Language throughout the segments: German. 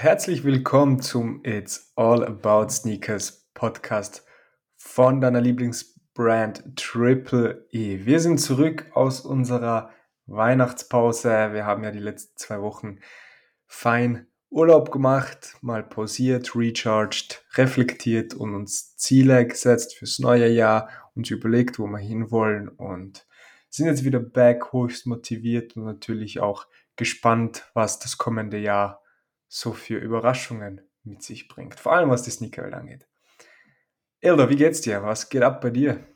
Herzlich willkommen zum It's All About Sneakers Podcast von deiner Lieblingsbrand Triple E. Wir sind zurück aus unserer Weihnachtspause. Wir haben ja die letzten zwei Wochen fein Urlaub gemacht, mal pausiert, recharged, reflektiert und uns Ziele gesetzt fürs neue Jahr, uns überlegt, wo wir hinwollen und sind jetzt wieder back, höchst motiviert und natürlich auch gespannt, was das kommende Jahr so für Überraschungen mit sich bringt. Vor allem was die Sneakerwelt angeht. Elder, wie geht's dir? Was geht ab bei dir?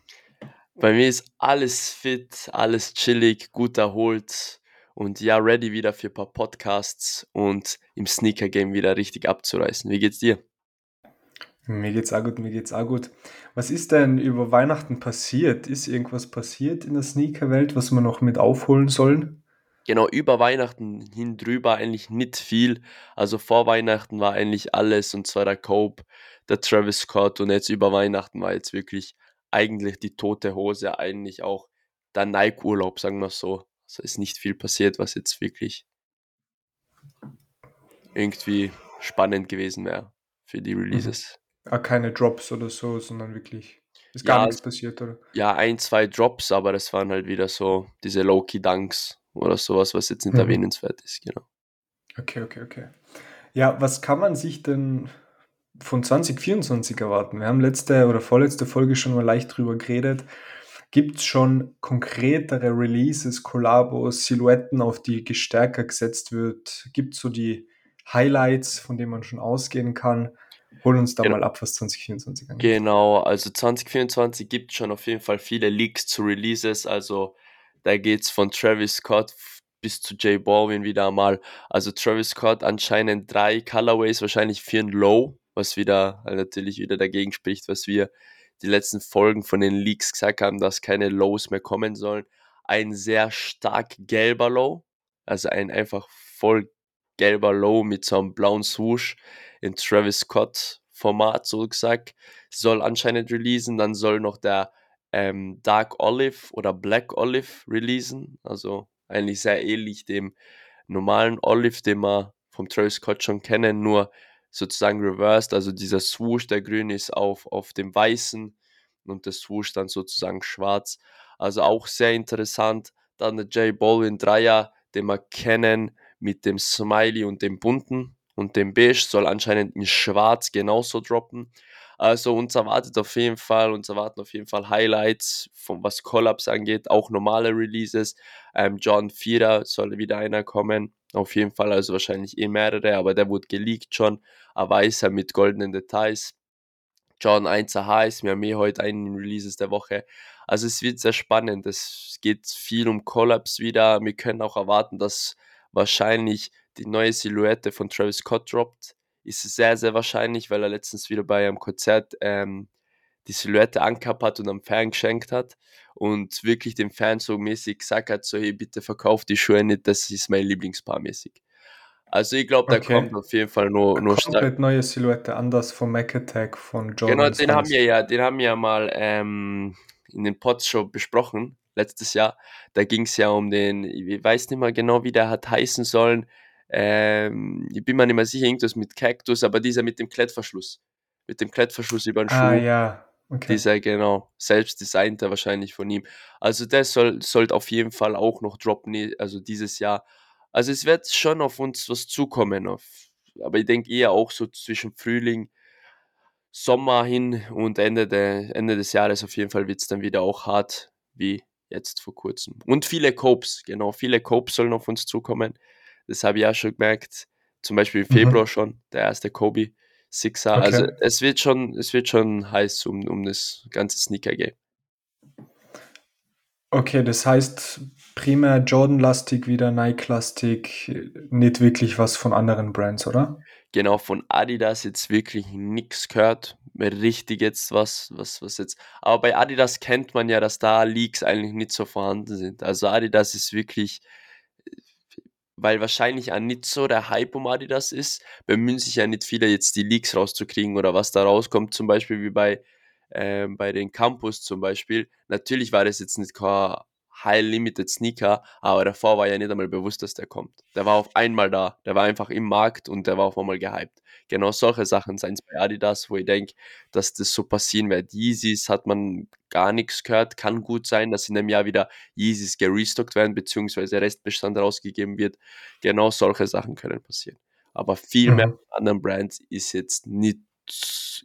Bei mir ist alles fit, alles chillig, gut erholt und ja, ready wieder für ein paar Podcasts und im Sneaker Game wieder richtig abzureißen. Wie geht's dir? Mir geht's auch gut, mir geht's auch gut. Was ist denn über Weihnachten passiert? Ist irgendwas passiert in der Sneakerwelt, was wir noch mit aufholen sollen? Genau, über Weihnachten hin drüber eigentlich nicht viel. Also vor Weihnachten war eigentlich alles und zwar der Cope, der Travis Scott und jetzt über Weihnachten war jetzt wirklich eigentlich die tote Hose, eigentlich auch der Nike-Urlaub, sagen wir so. Also ist nicht viel passiert, was jetzt wirklich irgendwie spannend gewesen wäre für die Mhm. Releases. Ah, keine Drops oder so, sondern wirklich ist gar Ja, nichts passiert, oder? ja, ein, zwei Drops, aber das waren halt wieder so diese Low-Key-Dunks oder sowas, was jetzt nicht Mhm. erwähnenswert ist, genau. Okay, okay, okay. Ja, was kann man sich denn von 2024 erwarten? Wir haben letzte oder vorletzte Folge schon mal leicht drüber geredet. Gibt es schon konkretere Releases, Kollabos, Silhouetten, auf die stärker gesetzt wird? Gibt es so die Highlights, von denen man schon ausgehen kann? Hol uns da Genau. mal ab, was 2024 angeht. Genau, also 2024 gibt schon auf jeden Fall viele Leaks zu Releases. Also da geht's von Travis Scott bis zu J Balvin wieder mal. Also Travis Scott anscheinend drei Colorways, wahrscheinlich vier in Low, was wieder halt natürlich wieder dagegen spricht, was wir die letzten Folgen von den Leaks gesagt haben, dass keine Lows mehr kommen sollen. Ein sehr stark gelber Low, also ein einfach voll gelber Low mit so einem blauen Swoosh in Travis Scott Format, so gesagt soll anscheinend releasen. Dann soll noch der ähm, Dark Olive oder Black Olive releasen. Also eigentlich sehr ähnlich dem normalen Olive, den wir vom Travis Scott schon kennen, nur sozusagen reversed. Also dieser Swoosh, der grün ist auf, auf dem weißen und der Swoosh dann sozusagen schwarz. Also auch sehr interessant. Dann der J Balvin Dreier, den wir kennen mit dem Smiley und dem bunten und dem Beige soll anscheinend in schwarz genauso droppen. Also uns erwartet auf jeden Fall, uns erwarten auf jeden Fall Highlights, von was Collabs angeht, auch normale Releases. Ähm, John Vierer soll wieder einer kommen, auf jeden Fall, also wahrscheinlich eh mehrere, aber der wurde geleakt schon. Ein weißer mit goldenen Details. John 1er heiß, wir haben eh heute einen Releases der Woche. Also es wird sehr spannend, es geht viel um Collabs wieder. Wir können auch erwarten, dass wahrscheinlich die neue Silhouette von Travis Scott droppt ist sehr, sehr wahrscheinlich, weil er letztens wieder bei einem Konzert ähm, die Silhouette angehabt hat und am Fan geschenkt hat und wirklich dem Fan so mäßig gesagt hat, so hey, bitte verkauf die Schuhe nicht, das ist mein Lieblingspaar mäßig. Also ich glaube, da Okay. kommt auf jeden Fall nur, nur stark. Komplett neue Silhouette, anders vom Mac Attack von Jordan. Genau, den haben wir ja, den haben wir mal ähm, in den Pods schon besprochen, letztes Jahr. Da ging es ja um den, ich weiß nicht mehr genau, wie der hat heißen sollen. Ähm, ich bin mir nicht mehr sicher, irgendwas mit Cactus, aber dieser mit dem Klettverschluss. Mit dem Klettverschluss über den Schuh. Ah ja, okay. Dieser, genau, selbst designter wahrscheinlich von ihm. Also der soll, sollte auf jeden Fall auch noch droppen, ne- also dieses Jahr. Also es wird schon auf uns was zukommen. Auf, aber ich denke eher auch so zwischen Frühling, Sommer hin und Ende, der, Ende des Jahres auf jeden Fall wird es dann wieder auch hart, wie jetzt vor kurzem. Und viele Copes, genau, viele Copes sollen auf uns zukommen. Das habe ich auch schon gemerkt. Zum Beispiel im Mhm. Februar schon, der erste Kobe Sixer. Also Okay. es wird schon, es wird schon heiß um, um das ganze Sneaker-Game. Okay, das heißt primär Jordan-lastig, wieder Nike-lastig, nicht wirklich was von anderen Brands, oder? Genau, von Adidas jetzt wirklich nichts gehört. Richtig jetzt was, was, was jetzt. Aber bei Adidas kennt man ja, dass da Leaks eigentlich nicht so vorhanden sind. Also Adidas ist wirklich, weil wahrscheinlich auch nicht so der Hype um Adidas ist, bemühen sich ja nicht viele jetzt die Leaks rauszukriegen oder was da rauskommt, zum Beispiel wie bei, ähm, bei den Campus zum Beispiel. Natürlich war das jetzt nicht kein High Limited Sneaker, aber davor war ja nicht einmal bewusst, dass der kommt. Der war auf einmal da, der war einfach im Markt und der war auf einmal gehypt. Genau solche Sachen seien es bei Adidas, wo ich denke, dass das so passieren wird. Yeezys hat man gar nichts gehört, kann gut sein, dass in einem Jahr wieder Yeezys gerestockt werden, beziehungsweise Restbestand rausgegeben wird. Genau solche Sachen können passieren. Aber viel mehr Mhm. anderen Brands ist jetzt nicht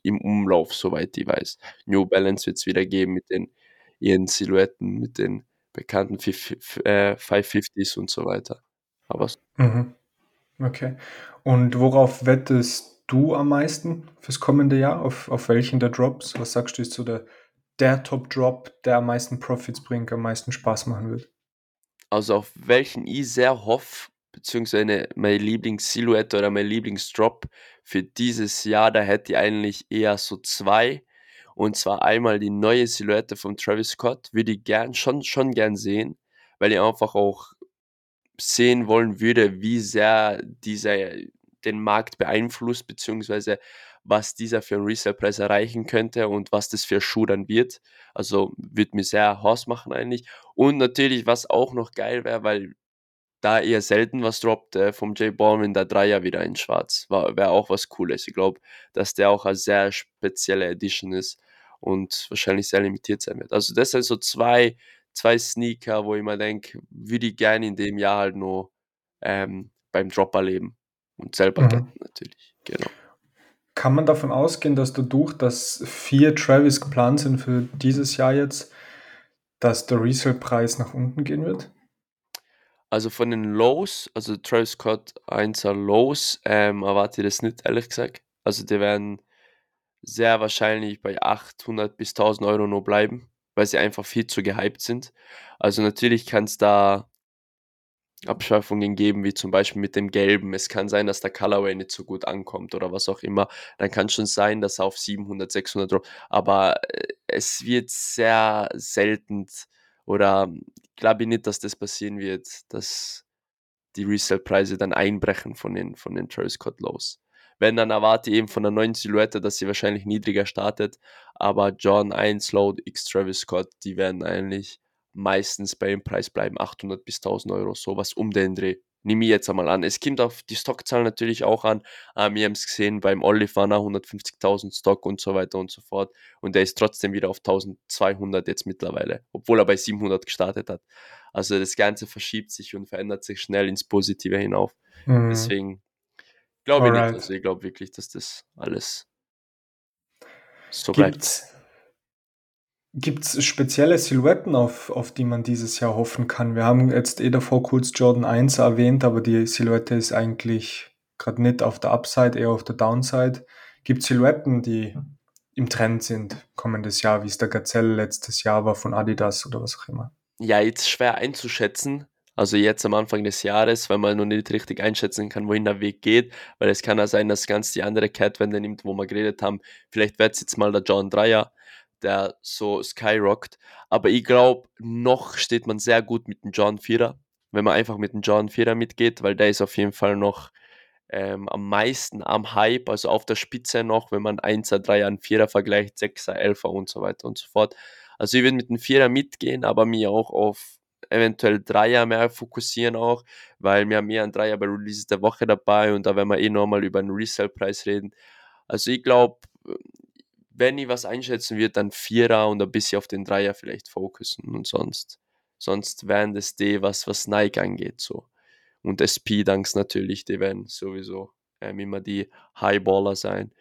im Umlauf, soweit ich weiß. New Balance wird es wieder geben mit den ihren Silhouetten, mit den bekannten 550s und so weiter. Aber Mhm. Okay. Und worauf wettest du am meisten fürs kommende Jahr? Auf, auf welchen der Drops? Was sagst du, ist so der, der Top-Drop, der am meisten Profits bringt, am meisten Spaß machen wird? Also auf welchen ich sehr hoffe, beziehungsweise meine Lieblingssilhouette oder mein Lieblingsdrop für dieses Jahr, da hätte ich eigentlich eher so zwei. Und zwar einmal die neue Silhouette von Travis Scott, würde ich gern, schon, schon gern sehen, weil ich einfach auch sehen wollen würde, wie sehr dieser den Markt beeinflusst, beziehungsweise was dieser für einen Resale-Preis erreichen könnte und was das für Schuh dann wird. Also würde mir sehr Horst machen eigentlich. Und natürlich, was auch noch geil wäre, weil da eher selten was droppt äh, vom J Baldwin, der Dreier wieder in Schwarz. Wäre auch was Cooles. Ich glaube, dass der auch eine sehr spezielle Edition ist und wahrscheinlich sehr limitiert sein wird. Also das sind so zwei, zwei Sneaker, wo ich mir denke, würde ich gerne in dem Jahr halt nur ähm, beim Drop erleben und selber Mhm. natürlich. Genau. Kann man davon ausgehen, dass dadurch, dass vier Travis geplant sind für dieses Jahr jetzt, dass der Resale-Preis nach unten gehen wird? Also von den Lows, also Travis Scott 1er Lows, ähm, erwarte ich das nicht, ehrlich gesagt. Also die werden sehr wahrscheinlich bei 800 bis 1000 Euro nur bleiben, weil sie einfach viel zu gehypt sind. Also natürlich kann es da Abschweifungen geben, wie zum Beispiel mit dem Gelben. Es kann sein, dass der Colorway nicht so gut ankommt oder was auch immer. Dann kann schon sein, dass er auf 700, 600 droppt. Aber äh, es wird sehr selten oder glaube ich nicht, dass das passieren wird, dass die Resale-Preise dann einbrechen von den, von den Travis Scott Lows. Wenn, dann erwarte ich eben von der neuen Silhouette, dass sie wahrscheinlich niedriger startet. Aber John 1 Load X Travis Scott, die werden eigentlich meistens bei dem Preis bleiben, 800 bis 1000 Euro, sowas um den Dreh. Nehme ich jetzt einmal an. Es kommt auf die Stockzahlen natürlich auch an. Ähm, wir haben es gesehen beim Olive war 150.000 Stock und so weiter und so fort. Und der ist trotzdem wieder auf 1200 jetzt mittlerweile, obwohl er bei 700 gestartet hat. Also das Ganze verschiebt sich und verändert sich schnell ins Positive hinauf. Mhm. Deswegen glaube ich nicht. Alright. Also ich glaube wirklich, dass das alles so bleibt. Gibt's, gibt's spezielle Silhouetten, auf, auf die man dieses Jahr hoffen kann? Wir haben jetzt eh davor kurz Jordan 1 erwähnt, aber die Silhouette ist eigentlich gerade nicht auf der Upside, eher auf der Downside. Gibt Silhouetten, die im Trend sind kommendes Jahr, wie es der Gazelle letztes Jahr war von Adidas oder was auch immer? Ja, jetzt schwer einzuschätzen. Also jetzt am Anfang des Jahres, weil man noch nicht richtig einschätzen kann, wohin der Weg geht. Weil es kann ja sein, dass ganz die andere Catwende nimmt, wo wir geredet haben. Vielleicht wird es jetzt mal der John Dreier, der so skyrockt. Aber ich glaube, noch steht man sehr gut mit dem John Vierer, wenn man einfach mit dem John Vierer mitgeht, weil der ist auf jeden Fall noch ähm, am meisten am Hype, also auf der Spitze noch, wenn man 1er, 3er, ein 4er vergleicht, 6er, 11er und so weiter und so fort. Also ich würde mit dem Vierer mitgehen, aber mir auch auf eventuell Dreier mehr fokussieren auch, weil wir haben eher ein Dreier bei Releases der Woche dabei und da werden wir eh nochmal über den Resale-Preis reden. Also ich glaube, wenn ich was einschätzen wird, dann Vierer und ein bisschen auf den Dreier vielleicht fokussen und sonst, sonst wären das die, was, was Nike angeht, so. Und SP-Dunks natürlich, die werden sowieso ähm, immer die Highballer sein.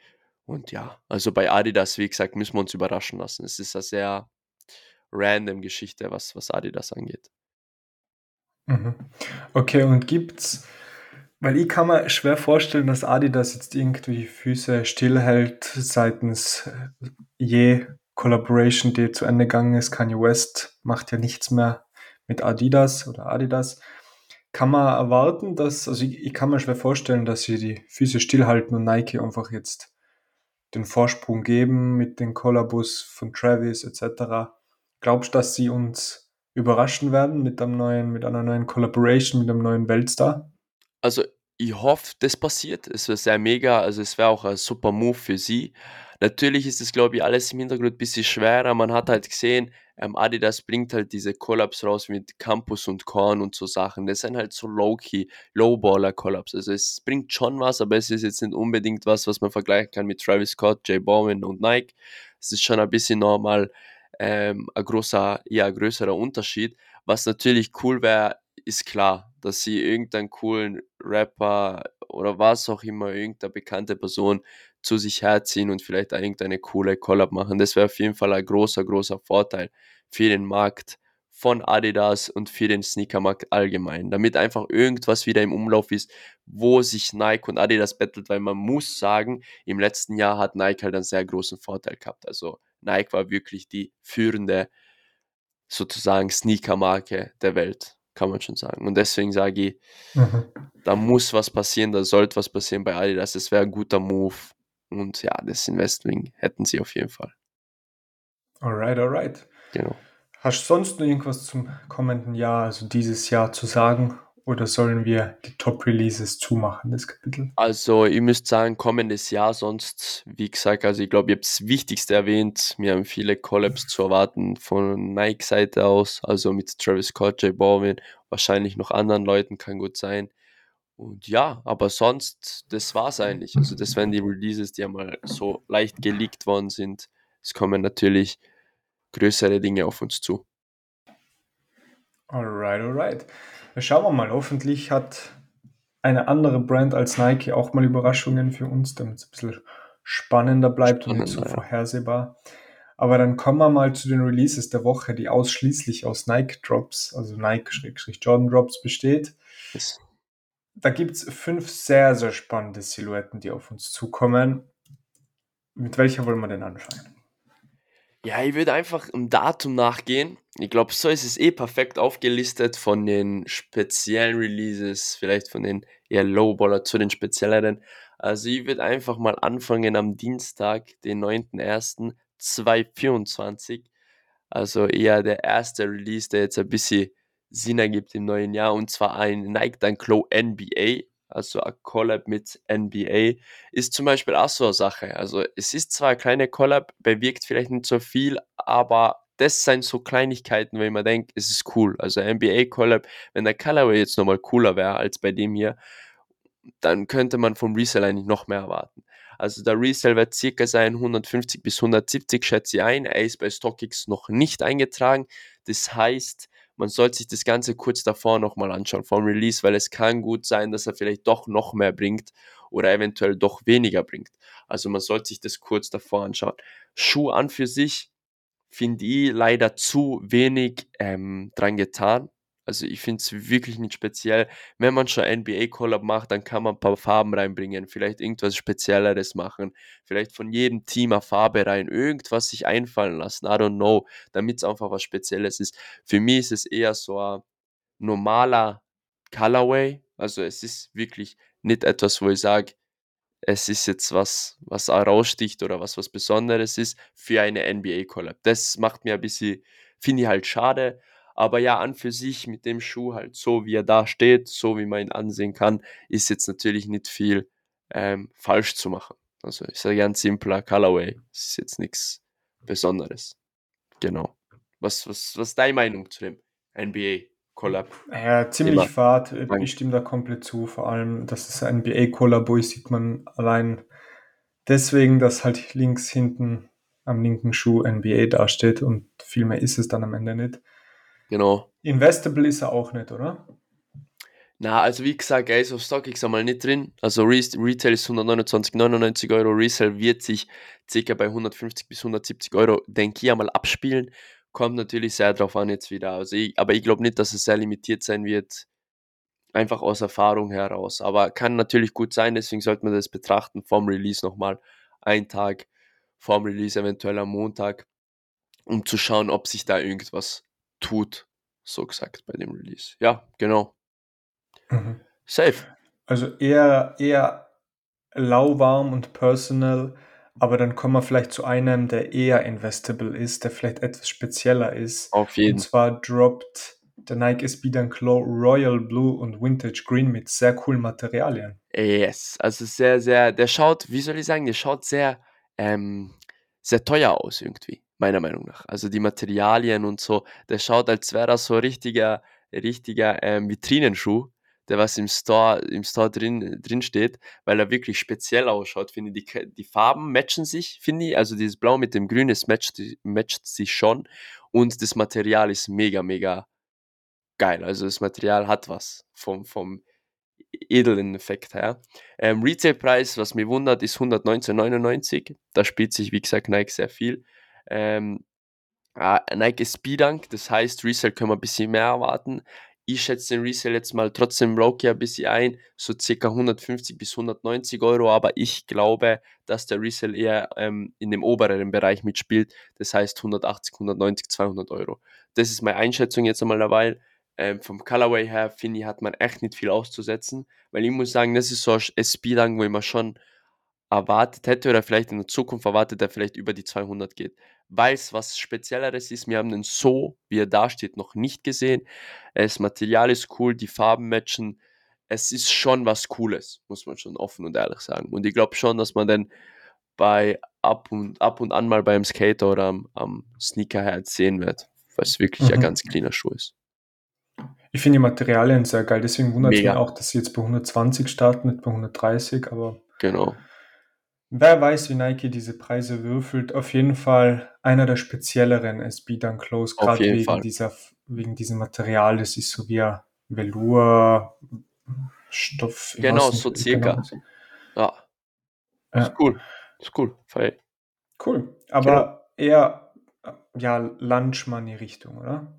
Und ja, also bei Adidas, wie gesagt, müssen wir uns überraschen lassen. Es ist eine sehr random Geschichte, was, was Adidas angeht. Mhm. Okay, und gibt's, weil ich kann mir schwer vorstellen, dass Adidas jetzt irgendwie Füße stillhält seitens äh, je Collaboration, die zu Ende gegangen ist. Kanye West macht ja nichts mehr mit Adidas oder Adidas. Kann man erwarten, dass, also ich, ich kann mir schwer vorstellen, dass sie die Füße stillhalten und Nike einfach jetzt den Vorsprung geben mit den Kollabos von Travis etc. Glaubst du, dass sie uns überraschen werden mit einem neuen, mit einer neuen Collaboration, mit einem neuen Weltstar? Also ich hoffe, das passiert. Es wäre sehr mega, also es wäre auch ein super Move für sie. Natürlich ist es, glaube ich, alles im Hintergrund ein bisschen schwerer. Man hat halt gesehen, ähm, Adidas bringt halt diese Collabs raus mit Campus und Korn und so Sachen. Das sind halt so low-key, Low-Baller-Collabs. Also es bringt schon was, aber es ist jetzt nicht unbedingt was, was man vergleichen kann mit Travis Scott, J Balvin und Nike. Es ist schon ein bisschen normal ähm, ein großer, ja, größerer Unterschied. Was natürlich cool wäre, ist klar, dass sie irgendeinen coolen Rapper oder was auch immer, irgendeine bekannte Person zu sich herziehen und vielleicht irgendeine coole Collab machen. Das wäre auf jeden Fall ein großer, großer Vorteil für den Markt von Adidas und für den Sneakermarkt allgemein, damit einfach irgendwas wieder im Umlauf ist, wo sich Nike und Adidas bettelt, weil man muss sagen, im letzten Jahr hat Nike halt einen sehr großen Vorteil gehabt. Also Nike war wirklich die führende sozusagen Sneaker-Marke der Welt, kann man schon sagen. Und deswegen sage ich, mhm. da muss was passieren, da sollte was passieren bei Adidas. Es wäre ein guter Move. Und ja, das Investing hätten sie auf jeden Fall. Alright, alright. Genau. Hast du sonst noch irgendwas zum kommenden Jahr, also dieses Jahr zu sagen? Oder sollen wir die Top-Releases zumachen, das Kapitel? Also, ihr müsst sagen, kommendes Jahr, sonst, wie gesagt, also ich glaube, ihr habt das Wichtigste erwähnt. Wir haben viele Collabs zu erwarten von Nike-Seite aus, also mit Travis Scott, J Balvin, wahrscheinlich noch anderen Leuten, kann gut sein. Und ja, aber sonst, das war's eigentlich. Also, das wären die Releases, die einmal so leicht geleakt worden sind. Es kommen natürlich größere Dinge auf uns zu. Alright, alright. Schauen wir mal. Hoffentlich hat eine andere Brand als Nike auch mal Überraschungen für uns, damit es ein bisschen spannender bleibt spannender, und nicht so vorhersehbar. Aber dann kommen wir mal zu den Releases der Woche, die ausschließlich aus Nike Drops, also Nike-Jordan Drops besteht. Yes. Da gibt es fünf sehr, sehr spannende Silhouetten, die auf uns zukommen. Mit welcher wollen wir denn anfangen? Ja, ich würde einfach im Datum nachgehen. Ich glaube, so ist es eh perfekt aufgelistet von den speziellen Releases, vielleicht von den eher Lowballer zu den spezielleren. Also ich würde einfach mal anfangen am Dienstag, den 9.01.2024. Also eher der erste Release, der jetzt ein bisschen Sinn ergibt im neuen Jahr. Und zwar ein Nike Dunk Low NBA also ein Collab mit NBA, ist zum Beispiel auch so eine Sache. Also es ist zwar eine kleine Collab, bewirkt vielleicht nicht so viel, aber das sind so Kleinigkeiten, wenn man denkt, es ist cool. Also NBA Collab, wenn der Colorway jetzt nochmal cooler wäre als bei dem hier, dann könnte man vom Resell eigentlich noch mehr erwarten. Also der Resell wird circa sein 150 bis 170, schätze ich ein. Er ist bei StockX noch nicht eingetragen. Das heißt, man sollte sich das Ganze kurz davor nochmal anschauen, vom Release, weil es kann gut sein, dass er vielleicht doch noch mehr bringt oder eventuell doch weniger bringt. Also man sollte sich das kurz davor anschauen. Schuh an für sich finde ich leider zu wenig ähm, dran getan. Also ich finde es wirklich nicht speziell. Wenn man schon NBA-Collab macht, dann kann man ein paar Farben reinbringen, vielleicht irgendwas Spezielleres machen, vielleicht von jedem Team eine Farbe rein, irgendwas sich einfallen lassen, I don't know, damit es einfach was Spezielles ist. Für mich ist es eher so ein normaler Colorway, also es ist wirklich nicht etwas, wo ich sage, es ist jetzt was, was raussticht oder was was Besonderes ist für eine NBA-Collab. Das macht mir ein bisschen, finde ich halt schade, aber ja, an für sich mit dem Schuh halt so, wie er da steht, so wie man ihn ansehen kann, ist jetzt natürlich nicht viel ähm, falsch zu machen. Also ist ein ganz simpler Colorway. Ist jetzt nichts Besonderes. Genau. Was, was, was ist deine Meinung zu dem NBA Collab? Ja, ziemlich fad. Ich stimme da komplett zu. Vor allem, dass es ein NBA Collab ist, sieht man allein deswegen, dass halt links hinten am linken Schuh NBA dasteht und viel mehr ist es dann am Ende nicht. Genau. Investable ist er auch nicht, oder? Na, also wie gesagt, er ist auf StockX einmal nicht drin. Also Re Retail ist 129,99 Euro, Resale wird sich ca. bei 150 bis 170 Euro, denke ich, einmal abspielen. Kommt natürlich sehr drauf an jetzt wieder. Also ich, aber ich glaube nicht, dass es sehr limitiert sein wird, einfach aus Erfahrung heraus. Aber kann natürlich gut sein, deswegen sollte man das betrachten vom Release nochmal. Ein Tag vorm Release, eventuell am Montag, um zu schauen, ob sich da irgendwas tut, so gesagt, bei dem Release. Ja, genau. Mhm. Safe. Also eher, eher lauwarm und personal, aber dann kommen wir vielleicht zu einem, der eher investable ist, der vielleicht etwas spezieller ist. Auf jeden. Und zwar droppt der Nike SB Dunk Low Royal Blue und Vintage Green mit sehr coolen Materialien. Yes, also sehr, sehr, der schaut, wie soll ich sagen, der schaut sehr, ähm, sehr teuer aus irgendwie meiner Meinung nach. Also die Materialien und so, der schaut, als wäre das so richtiger, richtiger ähm, Vitrinenschuh, der was im Store, im Store drin, drin steht, weil er wirklich speziell ausschaut, finde ich. Die, die Farben matchen sich, finde ich. Also dieses Blau mit dem Grün, es matcht, matcht sich schon. Und das Material ist mega, mega geil. Also das Material hat was vom, vom edlen Effekt her. Ähm, Retailpreis, was mich wundert, ist 119,99. Da spielt sich, wie gesagt, Nike sehr viel. Ähm, äh, Nike Speedunk, das heißt, Resale können wir ein bisschen mehr erwarten. Ich schätze den Resale jetzt mal trotzdem Roki ein bisschen ein, so circa 150 bis 190 Euro, aber ich glaube, dass der Resale eher ähm, in dem oberen Bereich mitspielt, das heißt 180, 190, 200 Euro. Das ist meine Einschätzung jetzt einmal dabei. Ähm, vom Colorway her, finde ich, hat man echt nicht viel auszusetzen, weil ich muss sagen, das ist so ein Speedung, wo ich mir schon erwartet hätte oder vielleicht in der Zukunft erwartet, der vielleicht über die 200 geht. Weil es was Spezielleres ist, wir haben den so, wie er da steht, noch nicht gesehen. Das Material ist cool, die Farben matchen. Es ist schon was Cooles, muss man schon offen und ehrlich sagen. Und ich glaube schon, dass man dann bei ab und, ab und an mal beim Skater oder am, am Sneakerhead sehen wird, weil es wirklich mhm. ein ganz cleaner Schuh ist. Ich finde die Materialien sehr geil, deswegen wundert es mich auch, dass sie jetzt bei 120 starten, nicht bei 130, aber genau. Wer weiß, wie Nike diese Preise würfelt. Auf jeden Fall einer der spezielleren SB Dunk Close, gerade wegen, dieser, wegen diesem Material. Das ist so wie ein Velour, Stoff. Genau, so circa. Genau. Ja. ja. Ist cool. Ist cool. Fein. Cool. Aber genau. eher ja, Lunch Money Richtung, oder?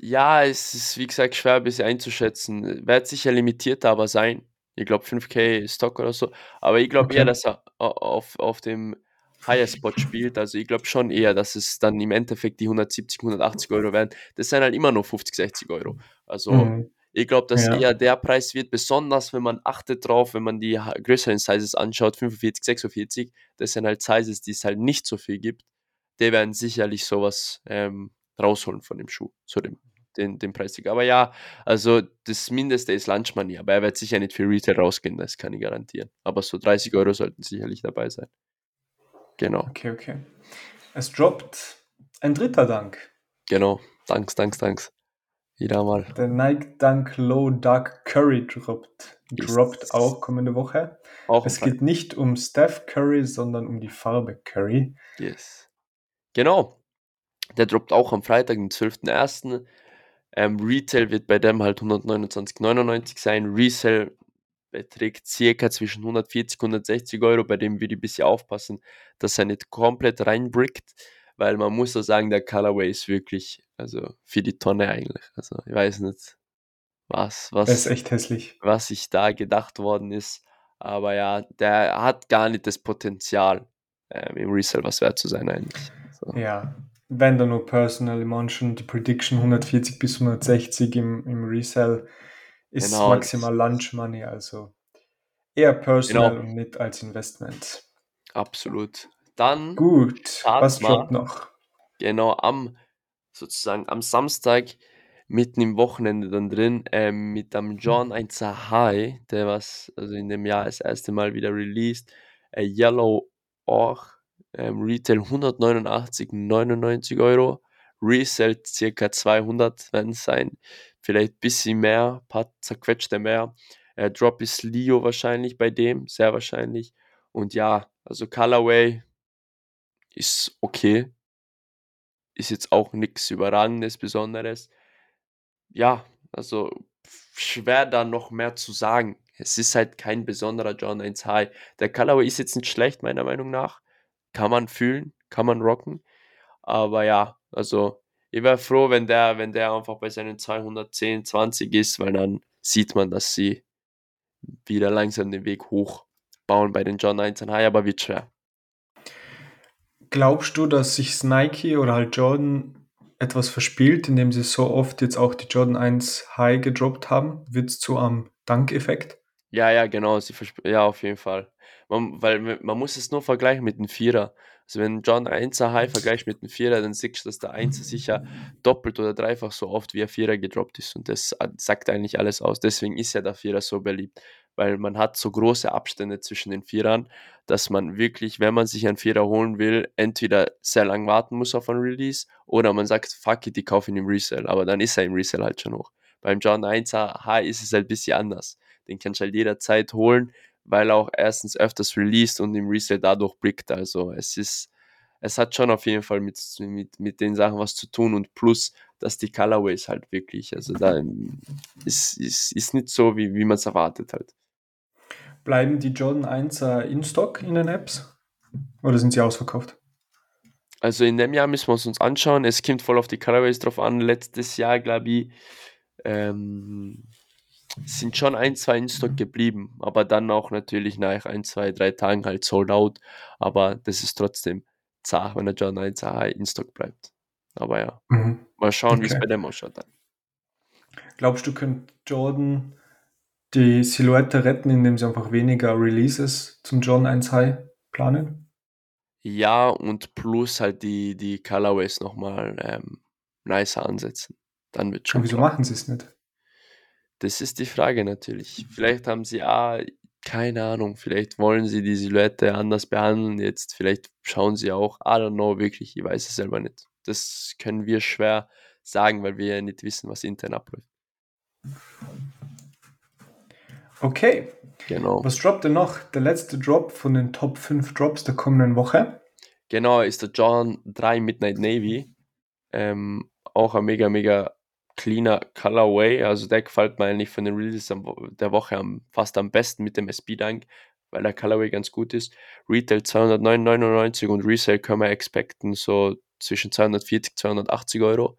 Ja, es ist wie gesagt schwer ein bisschen einzuschätzen. Wird sicher limitiert aber sein. Ich glaube 5K Stock oder so. Aber ich glaube okay. eher, dass er auf, auf dem Higher Spot spielt. Also ich glaube schon eher, dass es dann im Endeffekt die 170, 180 Euro werden. Das sind halt immer nur 50, 60 Euro. Also mhm. ich glaube, dass ja. eher der Preis wird, besonders wenn man achtet drauf, wenn man die größeren Sizes anschaut, 45, 46, das sind halt Sizes, die es halt nicht so viel gibt. Die werden sicherlich sowas ähm, rausholen von dem Schuh, zu dem den, den Preis. Aber ja, also das Mindeste ist Lunch Money, aber er wird sicher nicht für Retail rausgehen, das kann ich garantieren. Aber so 30 Euro sollten sicherlich dabei sein. Genau. Okay, okay. Es droppt ein dritter Dank. Genau. Danks, danks, danks. Wieder mal. Der Nike Dunk Low Dark Curry droppt. Droppt auch kommende Woche. Auch es geht nicht um Steph Curry, sondern um die Farbe Curry. Yes. Genau. Der droppt auch am Freitag, den 12.01. Ähm, Retail wird bei dem halt 129,99 sein. Resale beträgt circa zwischen 140 und 160 Euro, bei dem würde ich ein bisschen aufpassen, dass er nicht komplett reinbrickt, weil man muss auch sagen, der Colorway ist wirklich, also für die Tonne eigentlich. Also ich weiß nicht, was, was, ist echt hässlich. was sich da gedacht worden ist. Aber ja, der hat gar nicht das Potenzial, ähm, im Resale was wert zu sein eigentlich. So. Ja, wenn da nur Personal Emotion, die Prediction 140 bis 160 im, im Resell ist genau, maximal Lunch Money, also eher Personal genau. und nicht als Investment. Absolut. Dann gut, was droppt noch? Genau, am sozusagen am Samstag mitten im Wochenende dann drin ähm, mit dem John 1 High, der was also in dem Jahr das erste Mal wieder released, äh, Yellow Orch ähm, Retail 189,99 Euro. Resell circa 200 werden es sein. Vielleicht ein bisschen mehr, ein paar zerquetschte mehr. Äh, Drop ist Leo wahrscheinlich bei dem, sehr wahrscheinlich. Und ja, also Colorway ist okay. Ist jetzt auch nichts Überragendes, Besonderes. Ja, also schwer da noch mehr zu sagen. Es ist halt kein besonderer John 1 High. Der Colorway ist jetzt nicht schlecht, meiner Meinung nach kann man fühlen, kann man rocken. Aber ja, also ich wäre froh, wenn der, wenn der einfach bei seinen 210, 20 ist, weil dann sieht man, dass sie wieder langsam den Weg hoch bauen bei den John 1 High, aber wird schwer. Glaubst du, dass sich Nike oder halt Jordan etwas verspielt, indem sie so oft jetzt auch die Jordan 1 High gedroppt haben? Wird es zu einem Dankeffekt? Ja, ja, genau, sie ja, auf jeden Fall. Man, weil man muss es nur vergleichen mit dem Vierer. Also wenn John 1er High vergleicht mit dem Vierer, dann siehst du, dass der 1er sicher doppelt oder dreifach so oft wie ein Vierer gedroppt ist. Und das sagt eigentlich alles aus. Deswegen ist ja der Vierer so beliebt. weil man hat so große Abstände zwischen den Vierern, dass man wirklich, wenn man sich einen Vierer holen will, entweder sehr lang warten muss auf ein Release oder man sagt, fuck it, ich kaufe ihn im Resale, aber dann ist er im Resale halt schon hoch. Beim John 1er High ist es halt ein bisschen anders. Den kannst du halt jederzeit holen, weil er auch erstens öfters released und im Resale dadurch blickt. Also es ist, es hat schon auf jeden Fall mit, mit, mit den Sachen was zu tun und plus, dass die Colorways halt wirklich, also da ist, ist, ist nicht so, wie, wie man es erwartet halt. Bleiben die Jordan 1er in Stock in den Apps oder sind sie ausverkauft? Also in dem Jahr müssen wir uns anschauen. Es kommt voll auf die Colorways drauf an. Letztes Jahr, glaube ich, ähm, sind schon ein, zwei in Stock geblieben, aber dann auch natürlich nach ein, zwei, drei Tagen halt sold out. Aber das ist trotzdem zart, wenn der John 1 in Stock bleibt. Aber ja, mhm. mal schauen, okay. wie es bei dem ausschaut dann. Glaubst du, könnte Jordan die Silhouette retten, indem sie einfach weniger Releases zum John 1 High planen? Ja, und plus halt die, die Colorways nochmal ähm, nicer ansetzen. Dann wird schon. Aber wieso klar. machen sie es nicht? Das ist die Frage natürlich. Vielleicht haben sie, ah, keine Ahnung, vielleicht wollen sie die Silhouette anders behandeln jetzt. Vielleicht schauen sie auch, I don't know, wirklich, ich weiß es selber nicht. Das können wir schwer sagen, weil wir ja nicht wissen, was intern abläuft. Okay. Genau. Was droppt denn noch? Der letzte Drop von den Top 5 Drops der kommenden Woche. Genau, ist der John 3 Midnight Navy. Ähm, auch ein mega, mega cleaner Colorway. Also der gefällt mir eigentlich von den Releases der Woche fast am besten mit dem SP-Dank, weil der Colorway ganz gut ist. Retail 209,99 und Resale können wir expecten so zwischen 240 280 Euro.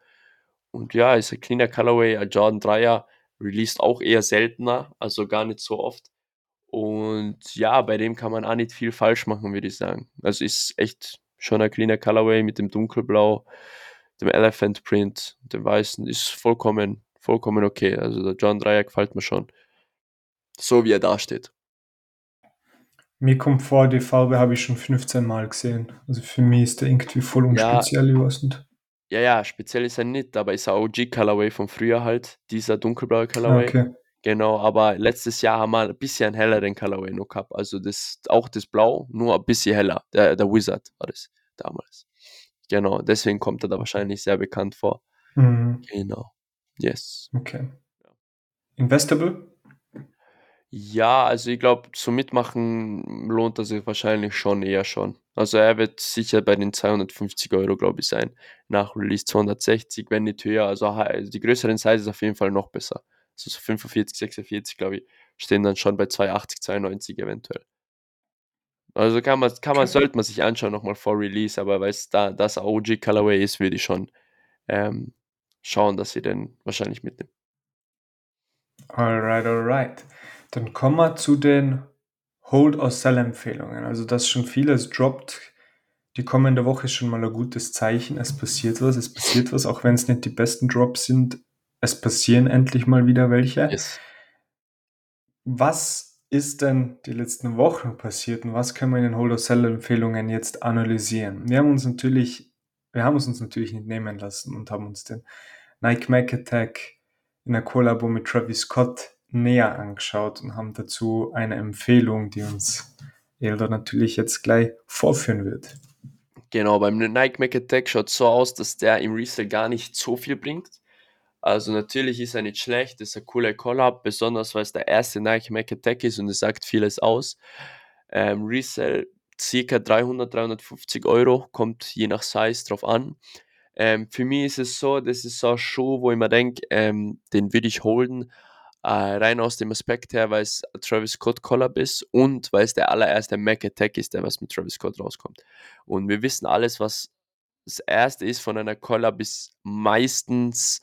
Und ja, ist ein cleaner Colorway, ein Jordan 3er, released auch eher seltener, also gar nicht so oft. Und ja, bei dem kann man auch nicht viel falsch machen, würde ich sagen. Also ist echt schon ein cleaner Colorway mit dem dunkelblau dem Elephant Print, dem weißen, ist vollkommen, vollkommen okay. Also der John Dreier gefällt mir schon. So wie er da steht. Mir kommt vor, die Farbe habe ich schon 15 Mal gesehen. Also für mich ist der irgendwie voll und ja, speziell, ich weiß nicht. Ja, ja, speziell ist er nicht, aber ist ein OG Colorway von früher halt, dieser dunkelblaue Colorway. Okay. Genau, aber letztes Jahr haben wir ein bisschen helleren Colorway noch gehabt. Also das, auch das Blau, nur ein bisschen heller. Der, der Wizard war das damals. Genau, deswegen kommt er da wahrscheinlich sehr bekannt vor. Mhm. Genau. Yes. Okay. Investable? Ja, also ich glaube, zum Mitmachen lohnt er sich wahrscheinlich schon eher schon. Also er wird sicher bei den 250 Euro, glaube ich, sein. Nach Release 260, wenn nicht höher. Also, also die größeren Sizes auf jeden Fall noch besser. Also so 45, 46, glaube ich, stehen dann schon bei 280, 92 eventuell. Also kann man, kann man, sollte man sich anschauen nochmal vor Release, aber weil es da das OG Colorway ist, würde ich schon ähm, schauen, dass sie den wahrscheinlich mitnehmen. Alright, alright. Dann kommen wir zu den Hold- or Sell-Empfehlungen. Also, dass schon vieles droppt. Die kommende Woche ist schon mal ein gutes Zeichen. Es passiert was, es passiert was, auch wenn es nicht die besten Drops sind. Es passieren endlich mal wieder welche. Yes. Was ist denn die letzten Wochen passiert und was können wir in den Hold Sell Empfehlungen jetzt analysieren? Wir haben uns natürlich, wir haben uns natürlich nicht nehmen lassen und haben uns den Nike Mac Attack in der Kollabo mit Travis Scott näher angeschaut und haben dazu eine Empfehlung, die uns Elder natürlich jetzt gleich vorführen wird. Genau, beim Nike Mac Attack schaut so aus, dass der im Resale gar nicht so viel bringt. Also natürlich ist er nicht schlecht, ist ein cooler Collab, besonders weil es der erste Nike Mac Attack ist und es sagt vieles aus. Ähm, Resell ca. 300, 350 Euro, kommt je nach Size drauf an. Ähm, für mich ist es so, das ist so ein Schuh, wo ich mir denke, ähm, den würde ich holen, äh, rein aus dem Aspekt her, weil es Travis Scott Collab ist und weil es der allererste Mac Attack ist, der was mit Travis Scott rauskommt. Und wir wissen alles, was das erste ist von einer Collab, ist meistens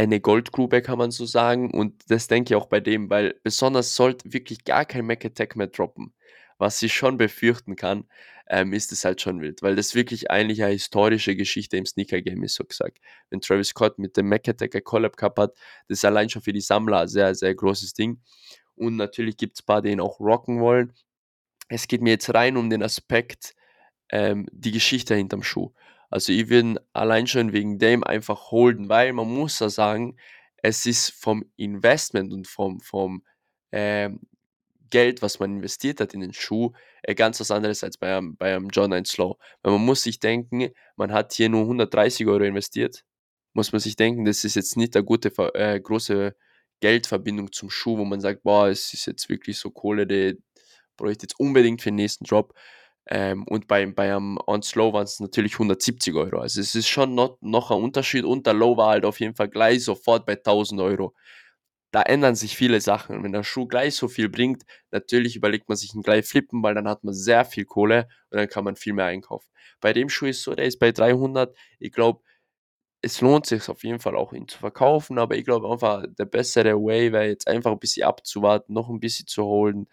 eine Goldgrube, kann man so sagen. Und das denke ich auch bei dem, weil besonders sollte wirklich gar kein Mac Attack mehr droppen, was ich schon befürchten kann, ähm, ist es halt schon wild, weil das wirklich eigentlich eine historische Geschichte im Sneaker-Game ist, so gesagt. Wenn Travis Scott mit dem Mac Attack ein Collab gehabt hat, das ist allein schon für die Sammler ein sehr, sehr großes Ding. Und natürlich gibt es ein paar, die ihn auch rocken wollen. Es geht mir jetzt rein um den Aspekt, ähm, die Geschichte hinterm Schuh. Also ich würde allein schon wegen dem einfach holden, weil man muss ja sagen, es ist vom Investment und vom, vom ähm, Geld, was man investiert hat in den Schuh, äh, ganz was anderes als bei einem, bei einem John 1 Slow. Weil man muss sich denken, man hat hier nur 130 Euro investiert, muss man sich denken, das ist jetzt nicht eine gute, äh, große Geldverbindung zum Schuh, wo man sagt, boah, es ist jetzt wirklich so Kohle, die bräuchte jetzt unbedingt für den nächsten Job. Ähm, und bei, bei einem On Slow waren es natürlich 170 Euro. Also es ist schon noch, noch ein Unterschied und der Low war halt auf jeden Fall gleich sofort bei 1000 Euro. Da ändern sich viele Sachen. Wenn der Schuh gleich so viel bringt, natürlich überlegt man sich einen gleich flippen, weil dann hat man sehr viel Kohle und dann kann man viel mehr einkaufen. Bei dem Schuh ist so, der ist bei 300. Ich glaube, es lohnt sich auf jeden Fall auch ihn zu verkaufen, aber ich glaube einfach, der bessere Way wäre jetzt einfach ein bisschen abzuwarten, noch ein bisschen zu holen,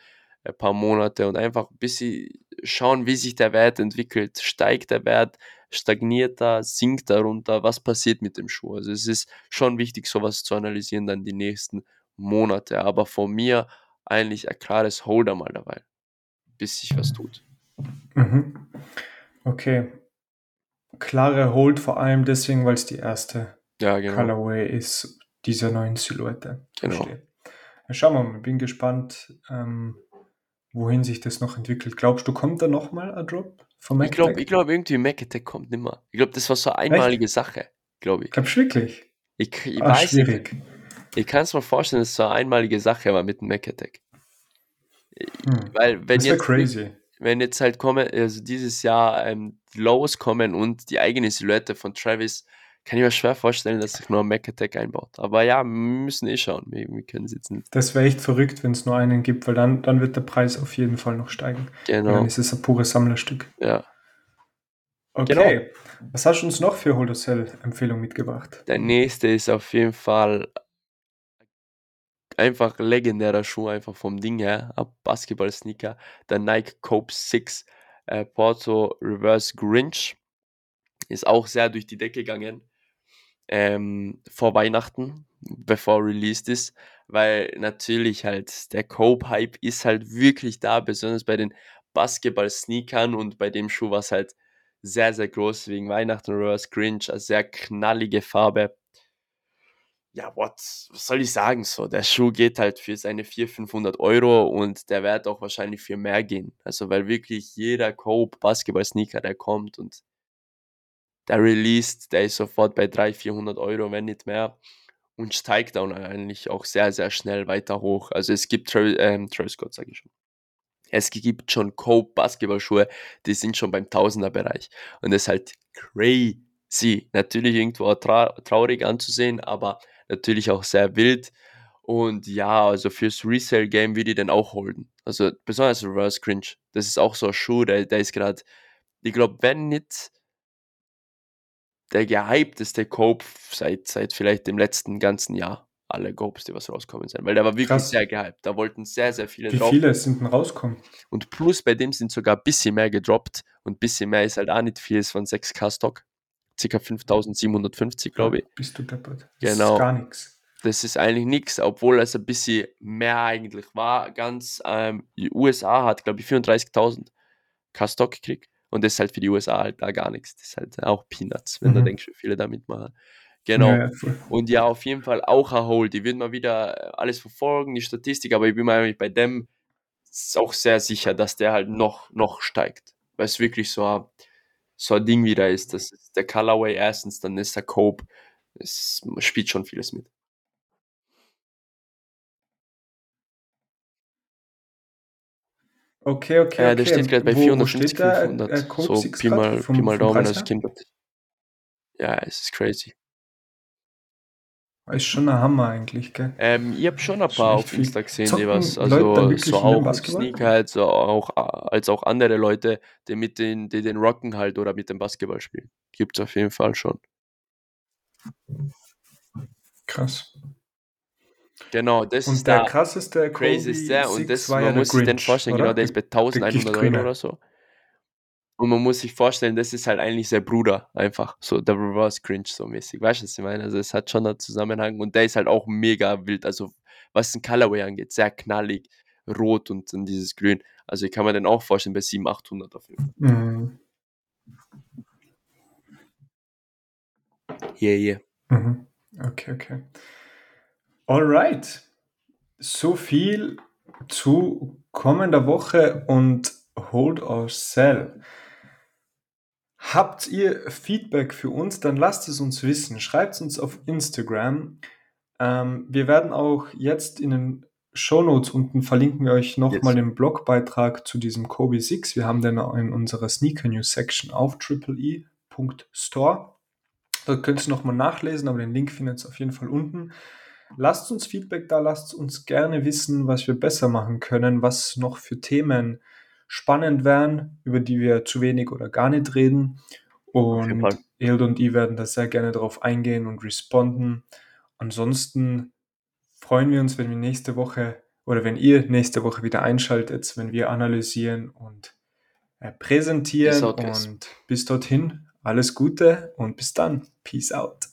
ein paar Monate und einfach ein bisschen schauen, wie sich der Wert entwickelt. Steigt der Wert, stagniert er, sinkt er runter, was passiert mit dem Schuh? Also es ist schon wichtig, sowas zu analysieren dann die nächsten Monate, aber von mir eigentlich ein klares Holder mal dabei, bis sich was tut. Mhm. Okay, klare Hold vor allem deswegen, weil es die erste ja, genau. Colorway ist dieser neuen Silhouette. Genau. Schauen wir mal, bin gespannt, ähm, wohin sich das noch entwickelt. Glaubst du, kommt da nochmal ein Drop von Mac Ich glaube, glaub, irgendwie Mac Attack kommt nimmer. Ich glaube, das war so eine einmalige Echt? Sache, glaube ich. Glaubst du wirklich? Ich, ich Ach, weiß schwierig. nicht. Ich kann es mir vorstellen, dass es so eine einmalige Sache war mit dem Mac Attack. Hm. Weil, wenn das jetzt, crazy wenn jetzt halt kommen, also dieses Jahr ähm, Lows kommen und die eigene Silhouette von Travis, kann ich mir schwer vorstellen, dass sich nur ein Mac Attack einbaut. Aber ja, wir müssen eh schauen. Wir, wir können sitzen. Das wäre echt verrückt, wenn es nur einen gibt, weil dann, dann wird der Preis auf jeden Fall noch steigen. Genau. dann ist es ein pures Sammlerstück. Ja. Okay. Genau. Was hast du uns noch für Holocell-Empfehlung mitgebracht? Der nächste ist auf jeden Fall einfach legendärer Schuh, einfach vom Ding her, ein Basketball-Sneaker, der Nike Cope 6 äh, Porto Reverse Grinch. Ist auch sehr durch die Decke gegangen ähm, vor Weihnachten, bevor released ist, weil natürlich halt der Cope-Hype ist halt wirklich da, besonders bei den Basketball-Sneakern und bei dem Schuh war es halt sehr, sehr groß wegen Weihnachten Reverse Grinch, eine sehr knallige Farbe ja, what, was soll ich sagen? So, der Schuh geht halt für seine 400, 500 Euro und der wird auch wahrscheinlich für mehr gehen. Also, weil wirklich jeder Cope Basketball-Sneaker, der kommt und der released, der ist sofort bei 300, 400 Euro, wenn nicht mehr. Und steigt dann eigentlich auch sehr, sehr schnell weiter hoch. Also, es gibt Travis, ähm, Travis Scott, sage ich schon. Es gibt schon Cope Basketballschuhe, die sind schon beim Tausender-Bereich. Und das ist halt crazy. Natürlich irgendwo trau traurig anzusehen, aber natürlich auch sehr wild. Und ja, also fürs Resale-Game würde ich den auch holen. Also besonders Reverse Cringe. Das ist auch so ein Schuh, der, der ist gerade, ich glaube, wenn nicht der gehypteste Cope seit, seit vielleicht dem letzten ganzen Jahr. Alle Copes, die was rauskommen sind. Weil der war wirklich Krass. sehr gehypt. Da wollten sehr, sehr viele Wie drauf. viele sind denn rauskommen? Und plus bei dem sind sogar ein bisschen mehr gedroppt. Und ein bisschen mehr ist halt auch nicht viel, ist von 6K Stock ca. 5750, glaube ich. Bist du deppert. Das genau. ist gar nichts. Das ist eigentlich nichts, obwohl es ein bisschen mehr eigentlich war. Ganz, ähm, die USA hat, glaube ich, 34.000 K-Stock gekriegt. Und das ist halt für die USA halt da gar nichts. Das ist halt auch Peanuts, wenn mhm. da denkst, wie viele damit machen. Genau. Ja, ja, und ja, auf jeden Fall auch ein Hold. Die wird mal wieder äh, alles verfolgen, die Statistik, aber ich bin mir eigentlich bei dem auch sehr sicher, dass der halt noch, noch steigt. Weil es wirklich so ein so ein Ding wieder ist. Das ist der Colorway erstens, dann ist der Cope. Es spielt schon vieles mit. Okay, okay, Ja, der steht gerade bei wo, 450, wo 500. Äh, so Pi mal, Pi mal Daumen als Kind. Ja, es ist crazy. Ist schon ein Hammer eigentlich, gell? Ähm, ich habe schon ein paar auf Insta gesehen, die was, also so auch Sneaker halt, so auch, als auch andere Leute, die mit den, die den Rocken halt oder mit dem Basketball spielen. Gibt es auf jeden Fall schon. Krass. Genau, das und ist der, der krasseste crazy ist der und das, man muss sich den vorstellen, oder? genau, der ist bei 1100 Euro oder so. Und man muss sich vorstellen, das ist halt eigentlich sein Bruder, einfach so der Reverse Cringe so mäßig. Weißt du, was ich meine? Also es hat schon einen Zusammenhang und der ist halt auch mega wild. Also was den Colorway angeht, sehr knallig, rot und dann dieses Grün. Also ich kann mir den auch vorstellen bei 700, 800 auf jeden Fall. Mhm. Yeah, yeah. Mhm. Okay, okay. Alright. So viel zu kommender Woche und Hold or Sell. Habt ihr Feedback für uns, dann lasst es uns wissen. Schreibt es uns auf Instagram. Ähm, wir werden auch jetzt in den Show Notes unten verlinken wir euch nochmal den Blogbeitrag zu diesem Kobe 6. Wir haben den in unserer Sneaker News Section auf triple.e.store. Dort könnt ihr nochmal nachlesen, aber den Link findet ihr auf jeden Fall unten. Lasst uns Feedback da, lasst uns gerne wissen, was wir besser machen können, was noch für Themen spannend wären, über die wir zu wenig oder gar nicht reden. Und Eld und ich werden da sehr gerne darauf eingehen und responden. Ansonsten freuen wir uns, wenn wir nächste Woche oder wenn ihr nächste Woche wieder einschaltet, wenn wir analysieren und äh, präsentieren. Und bis dorthin alles Gute und bis dann. Peace out.